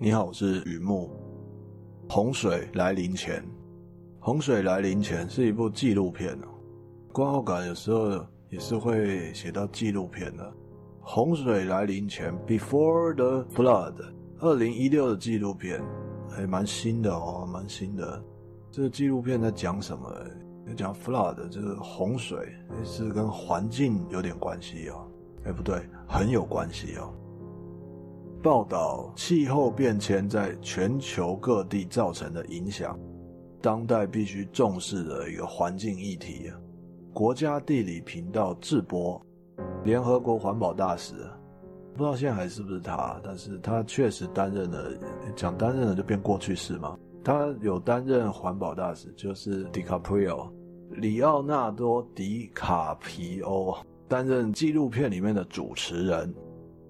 你好，我是雨木。洪水来临前，洪水来临前是一部纪录片哦。观后感有时候也是会写到纪录片的。洪水来临前，Before the Flood，二零一六的纪录片，还蛮新的哦，蛮新的。这个纪录片在讲什么？在讲 Flood，这个洪水，是跟环境有点关系哦。哎，不对，很有关系哦。报道气候变迁在全球各地造成的影响，当代必须重视的一个环境议题。国家地理频道制播，联合国环保大使，不知道现在还是不是他，但是他确实担任了，讲担任了就变过去式嘛。他有担任环保大使，就是迪卡普里奥，里奥纳多·迪卡皮欧担任纪录片里面的主持人。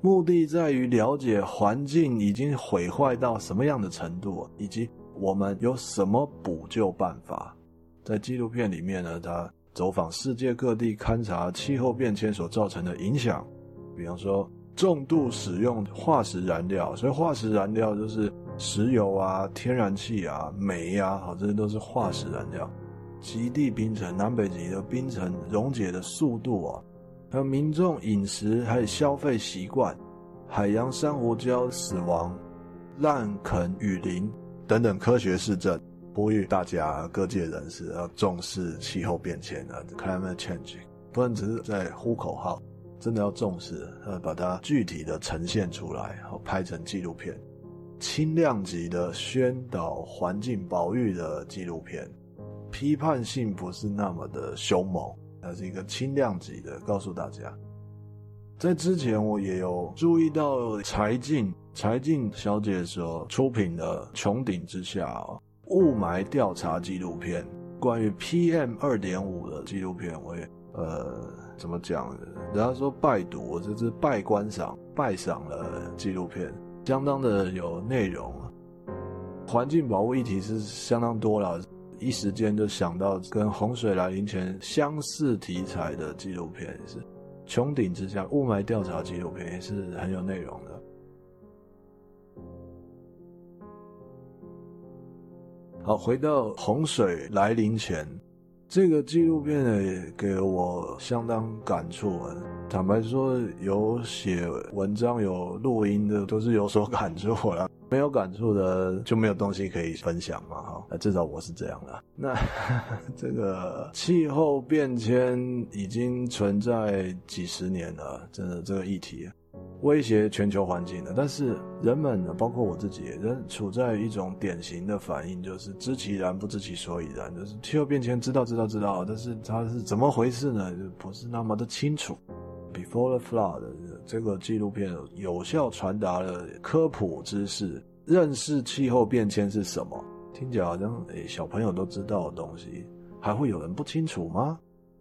目的在于了解环境已经毁坏到什么样的程度，以及我们有什么补救办法。在纪录片里面呢，他走访世界各地，勘察气候变迁所造成的影响。比方说，重度使用化石燃料，所以化石燃料就是石油啊、天然气啊、煤啊，好，这些都是化石燃料。极地冰层、南北极的冰层溶解的速度啊。还有民众饮食还有消费习惯，海洋珊瑚礁死亡、滥垦雨林等等科学事证，呼吁大家各界人士要重视气候变迁啊，climate change，不能只是在呼口号，真的要重视，呃把它具体的呈现出来，然后拍成纪录片，轻量级的宣导环境保育的纪录片，批判性不是那么的凶猛。它是一个轻量级的，告诉大家。在之前我也有注意到柴静柴静小姐所出品的《穹顶之下》雾霾调查纪录片，关于 PM 二点五的纪录片，我也呃怎么讲？人家说拜读，我这是拜观赏拜赏了纪录片，相当的有内容。环境保护议题是相当多了。一时间就想到跟洪水来临前相似题材的纪录片，也是《穹顶之下》雾霾调查纪录片，也是很有内容的。好，回到洪水来临前，这个纪录片呢，也给我相当感触。坦白说，有写文章、有录音的，都是有所感触了。没有感触的就没有东西可以分享嘛，哈，至少我是这样的。那 这个气候变迁已经存在几十年了，真的这个议题威胁全球环境了。但是人们呢，包括我自己，仍处在一种典型的反应，就是知其然不知其所以然，就是气候变迁知道知道知道，但是它是怎么回事呢？就不是那么的清楚。Before the Flood 这个纪录片有效传达了科普知识，认识气候变迁是什么。听起来好像诶、小朋友都知道的东西，还会有人不清楚吗？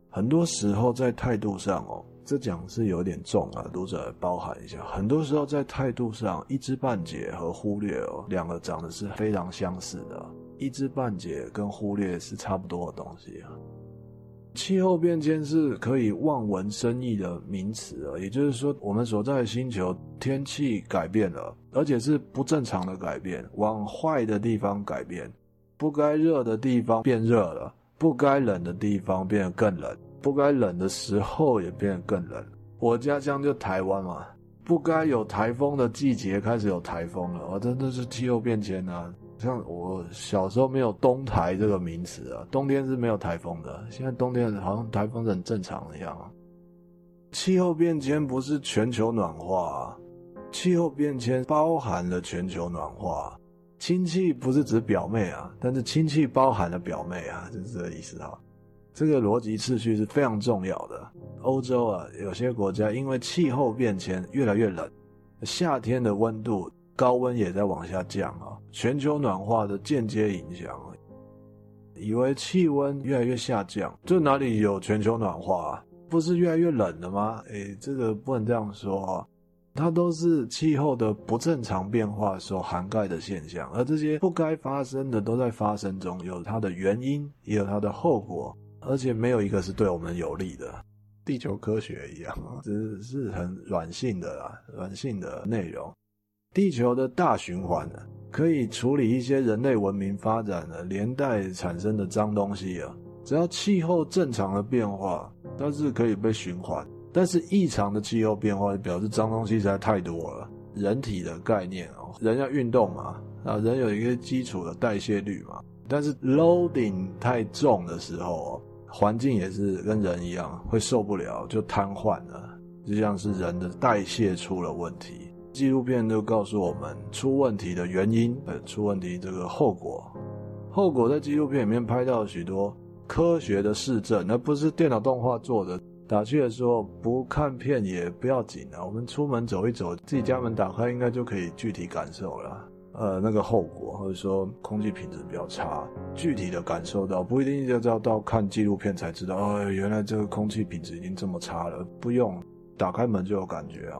很多时候在态度上哦，这讲是有点重啊，读者包涵一下。很多时候在态度上一知半解和忽略哦，两个长得是非常相似的。一知半解跟忽略是差不多的东西啊。气候变迁是可以望文生义的名词啊，也就是说，我们所在的星球天气改变了，而且是不正常的改变，往坏的地方改变，不该热的地方变热了，不该冷的地方变得更冷，不该冷的时候也变得更冷。我家乡就台湾嘛，不该有台风的季节开始有台风了，我真的是气候变迁啊。像我小时候没有冬台这个名词啊，冬天是没有台风的。现在冬天好像台风是很正常的样啊。气候变迁不是全球暖化，气候变迁包含了全球暖化。亲戚不是指表妹啊，但是亲戚包含了表妹啊，就是这个意思哈。这个逻辑次序是非常重要的。欧洲啊，有些国家因为气候变迁越来越冷，夏天的温度。高温也在往下降啊，全球暖化的间接影响。以为气温越来越下降，这哪里有全球暖化啊？不是越来越冷了吗？诶，这个不能这样说啊，它都是气候的不正常变化所涵盖的现象，而这些不该发生的都在发生中，有它的原因，也有它的后果，而且没有一个是对我们有利的。地球科学一样，只是很软性的啦，软性的内容。地球的大循环呢，可以处理一些人类文明发展的连带产生的脏东西啊。只要气候正常的变化，它是可以被循环。但是异常的气候变化表示脏东西实在太多了。人体的概念哦，人要运动嘛，啊，人有一个基础的代谢率嘛。但是 loading 太重的时候，环境也是跟人一样会受不了，就瘫痪了。就像是人的代谢出了问题。纪录片就告诉我们出问题的原因，呃，出问题这个后果。后果在纪录片里面拍到许多科学的事证，而不是电脑动画做的。打趣的说，不看片也不要紧啊，我们出门走一走，自己家门打开，应该就可以具体感受了。呃，那个后果，或者说空气品质比较差，具体的感受到，不一定就要到看纪录片才知道，哦，原来这个空气品质已经这么差了，不用打开门就有感觉啊。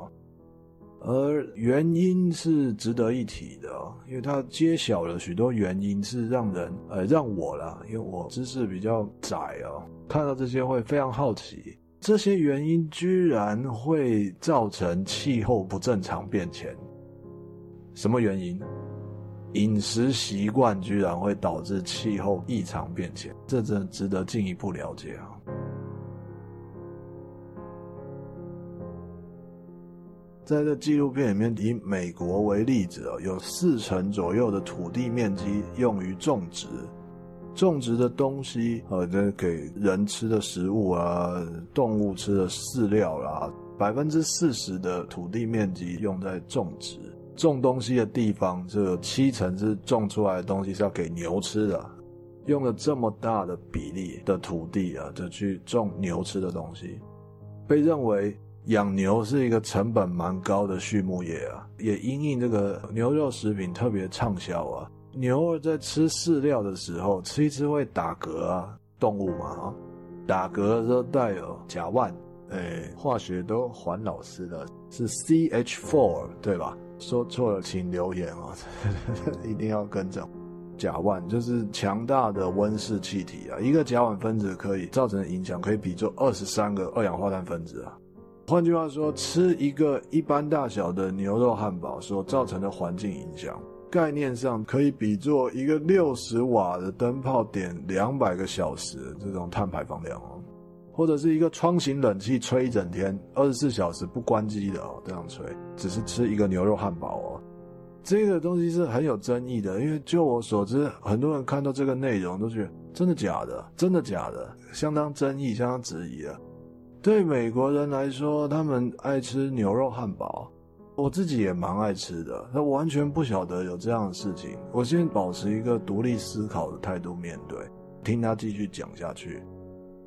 而原因是值得一提的，因为它揭晓了许多原因，是让人呃让我啦，因为我知识比较窄哦，看到这些会非常好奇，这些原因居然会造成气候不正常变迁，什么原因？饮食习惯居然会导致气候异常变迁，这真的值得进一步了解啊。在这纪录片里面，以美国为例子哦，有四成左右的土地面积用于种植，种植的东西呃，这给人吃的食物啊，动物吃的饲料啦，百分之四十的土地面积用在种植，种东西的地方，这七成是种出来的东西是要给牛吃的，用了这么大的比例的土地啊，就去种牛吃的东西，被认为。养牛是一个成本蛮高的畜牧业啊，也因应这个牛肉食品特别畅销啊。牛儿在吃饲料的时候，吃一吃会打嗝啊，动物嘛啊，打嗝的时候带有甲烷，哎，化学都还老师的，是 CH4 对吧？说错了请留言哦，一定要更正。甲烷就是强大的温室气体啊，一个甲烷分子可以造成的影响可以比作二十三个二氧化碳分子啊。换句话说，吃一个一般大小的牛肉汉堡所造成的环境影响，概念上可以比作一个六十瓦的灯泡点两百个小时这种碳排放量哦，或者是一个窗型冷气吹一整天二十四小时不关机的哦，这样吹，只是吃一个牛肉汉堡哦，这个东西是很有争议的，因为就我所知，很多人看到这个内容都觉得真的假的，真的假的，相当争议，相当质疑啊。对美国人来说，他们爱吃牛肉汉堡，我自己也蛮爱吃的。他完全不晓得有这样的事情。我先保持一个独立思考的态度面对，听他继续讲下去。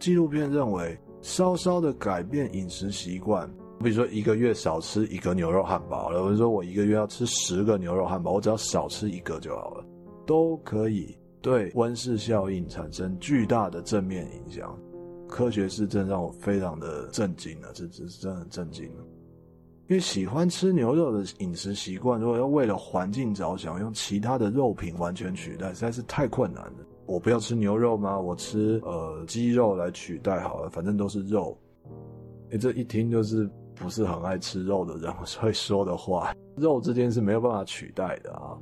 纪录片认为，稍稍的改变饮食习惯，比如说一个月少吃一个牛肉汉堡，或者说我一个月要吃十个牛肉汉堡，我只要少吃一个就好了，都可以对温室效应产生巨大的正面影响。科学事证让我非常的震惊了，这这是真的很震惊了。因为喜欢吃牛肉的饮食习惯，如果要为了环境着想，用其他的肉品完全取代，实在是太困难了。我不要吃牛肉吗？我吃呃鸡肉来取代好了，反正都是肉。你，这一听就是不是很爱吃肉的人会说的话。肉之间是没有办法取代的啊，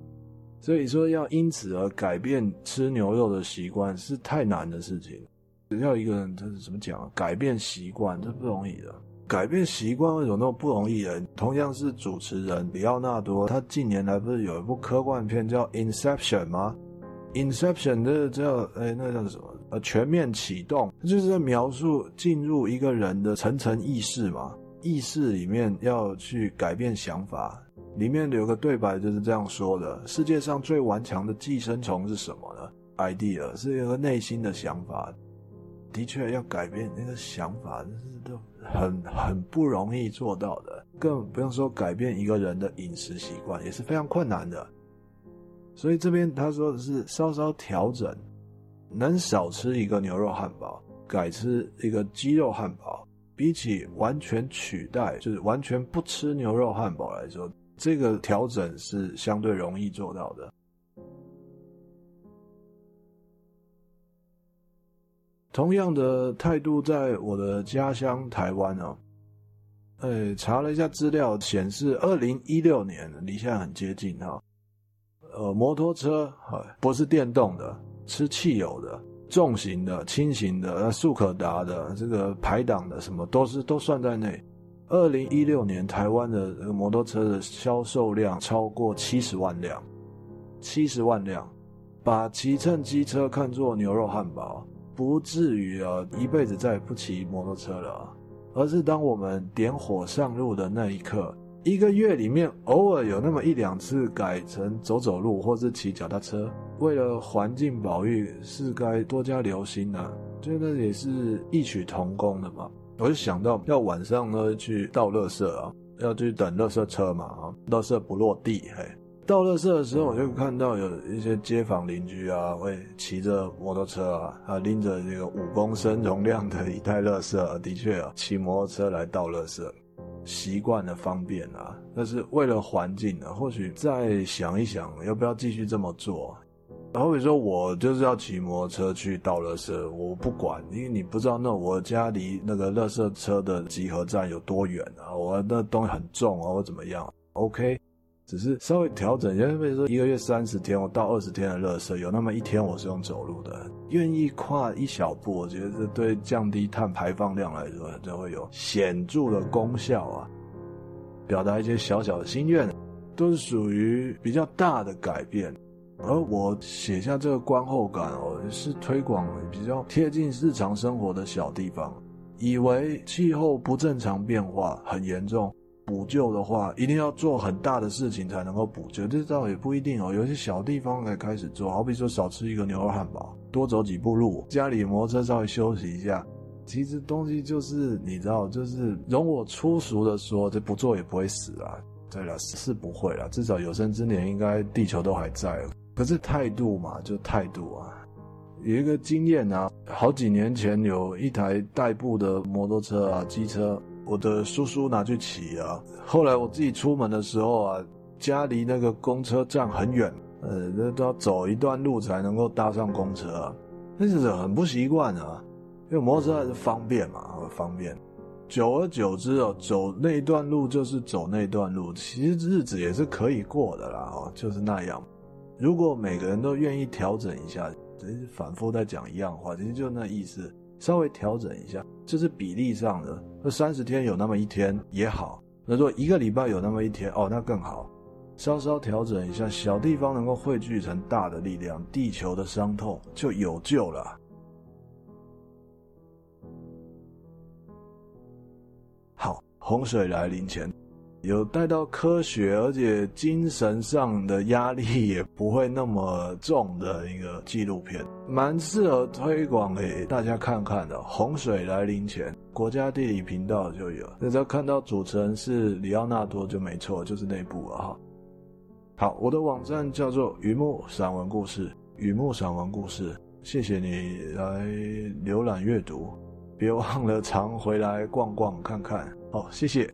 所以说要因此而改变吃牛肉的习惯是太难的事情。只要一个人，他是怎么讲啊？改变习惯，这不容易的。改变习惯为什么那么不容易呢？同样是主持人里奥纳多，他近年来不是有一部科幻片叫《Inception》吗？Inception 这叫哎，那叫什么？呃，全面启动，就是在描述进入一个人的层层意识嘛。意识里面要去改变想法，里面有个对白就是这样说的：世界上最顽强的寄生虫是什么呢？idea 是一个内心的想法。的确要改变那个想法，这是都很很不容易做到的，更不用说改变一个人的饮食习惯，也是非常困难的。所以这边他说的是稍稍调整，能少吃一个牛肉汉堡，改吃一个鸡肉汉堡，比起完全取代，就是完全不吃牛肉汉堡来说，这个调整是相对容易做到的。同样的态度，在我的家乡台湾哦，呃，查了一下资料，显示二零一六年离现在很接近哈。呃，摩托车不是电动的，吃汽油的，重型的、轻型的、速可达的、这个排档的，什么都是都算在内。二零一六年台湾的摩托车的销售量超过七十万辆，七十万辆，把骑乘机车看作牛肉汉堡，不至于啊一辈子再也不骑摩托车了。而是当我们点火上路的那一刻，一个月里面偶尔有那么一两次改成走走路或是骑脚踏车，为了环境保育是该多加留心的啊。觉得也是异曲同工的嘛。我就想到要晚上呢去倒垃圾啊，要去等垃圾车嘛啊，垃圾不落地嘿。倒垃圾的时候，我就看到有一些街坊邻居啊，会骑着摩托车啊，啊拎着这个五公升容量的一袋垃圾啊，的确啊，骑摩托车来倒垃圾，习惯了方便啊，但是为了环境啊，或许再想一想，要不要继续这么做？好比说，我就是要骑摩托车去倒垃圾，我不管，因为你不知道那我家离那个垃圾车的集合站有多远啊，我那东西很重啊，或怎么样？OK。只是稍微调整一下，比如说一个月三十天，我到二十天的热身，有那么一天我是用走路的，愿意跨一小步，我觉得这对降低碳排放量来说，就会有显著的功效啊。表达一些小小的心愿，都是属于比较大的改变。而我写下这个观后感哦，是推广比较贴近日常生活的小地方，以为气候不正常变化很严重。补救的话，一定要做很大的事情才能够补救，这倒也不一定哦。有些小地方可以开始做，好比说少吃一个牛肉汉堡，多走几步路，家里摩托车稍微休息一下。其实东西就是你知道，就是容我粗俗的说，这不做也不会死啊。对了，是不会了，至少有生之年应该地球都还在。可是态度嘛，就态度啊。有一个经验啊，好几年前有一台代步的摩托车啊，机车。我的叔叔拿去骑啊，后来我自己出门的时候啊，家离那个公车站很远，呃，那都要走一段路才能够搭上公车啊，那是很不习惯啊。因为摩托车还是方便嘛，方便。久而久之哦，走那一段路就是走那一段路，其实日子也是可以过的啦，哦，就是那样。如果每个人都愿意调整一下，只是反复在讲一样话，其实就那意思。稍微调整一下，这是比例上的。那三十天有那么一天也好，那如果一个礼拜有那么一天，哦，那更好。稍稍调整一下，小地方能够汇聚成大的力量，地球的伤痛就有救了。好，洪水来临前。有带到科学，而且精神上的压力也不会那么重的一个纪录片，蛮适合推广给大家看看的。洪水来临前，国家地理频道就有。那只要看到主持人是里奥纳多就没错，就是那部了哈。好，我的网站叫做鱼目散文故事，鱼目散文故事，谢谢你来浏览阅读，别忘了常回来逛逛看看。好，谢谢。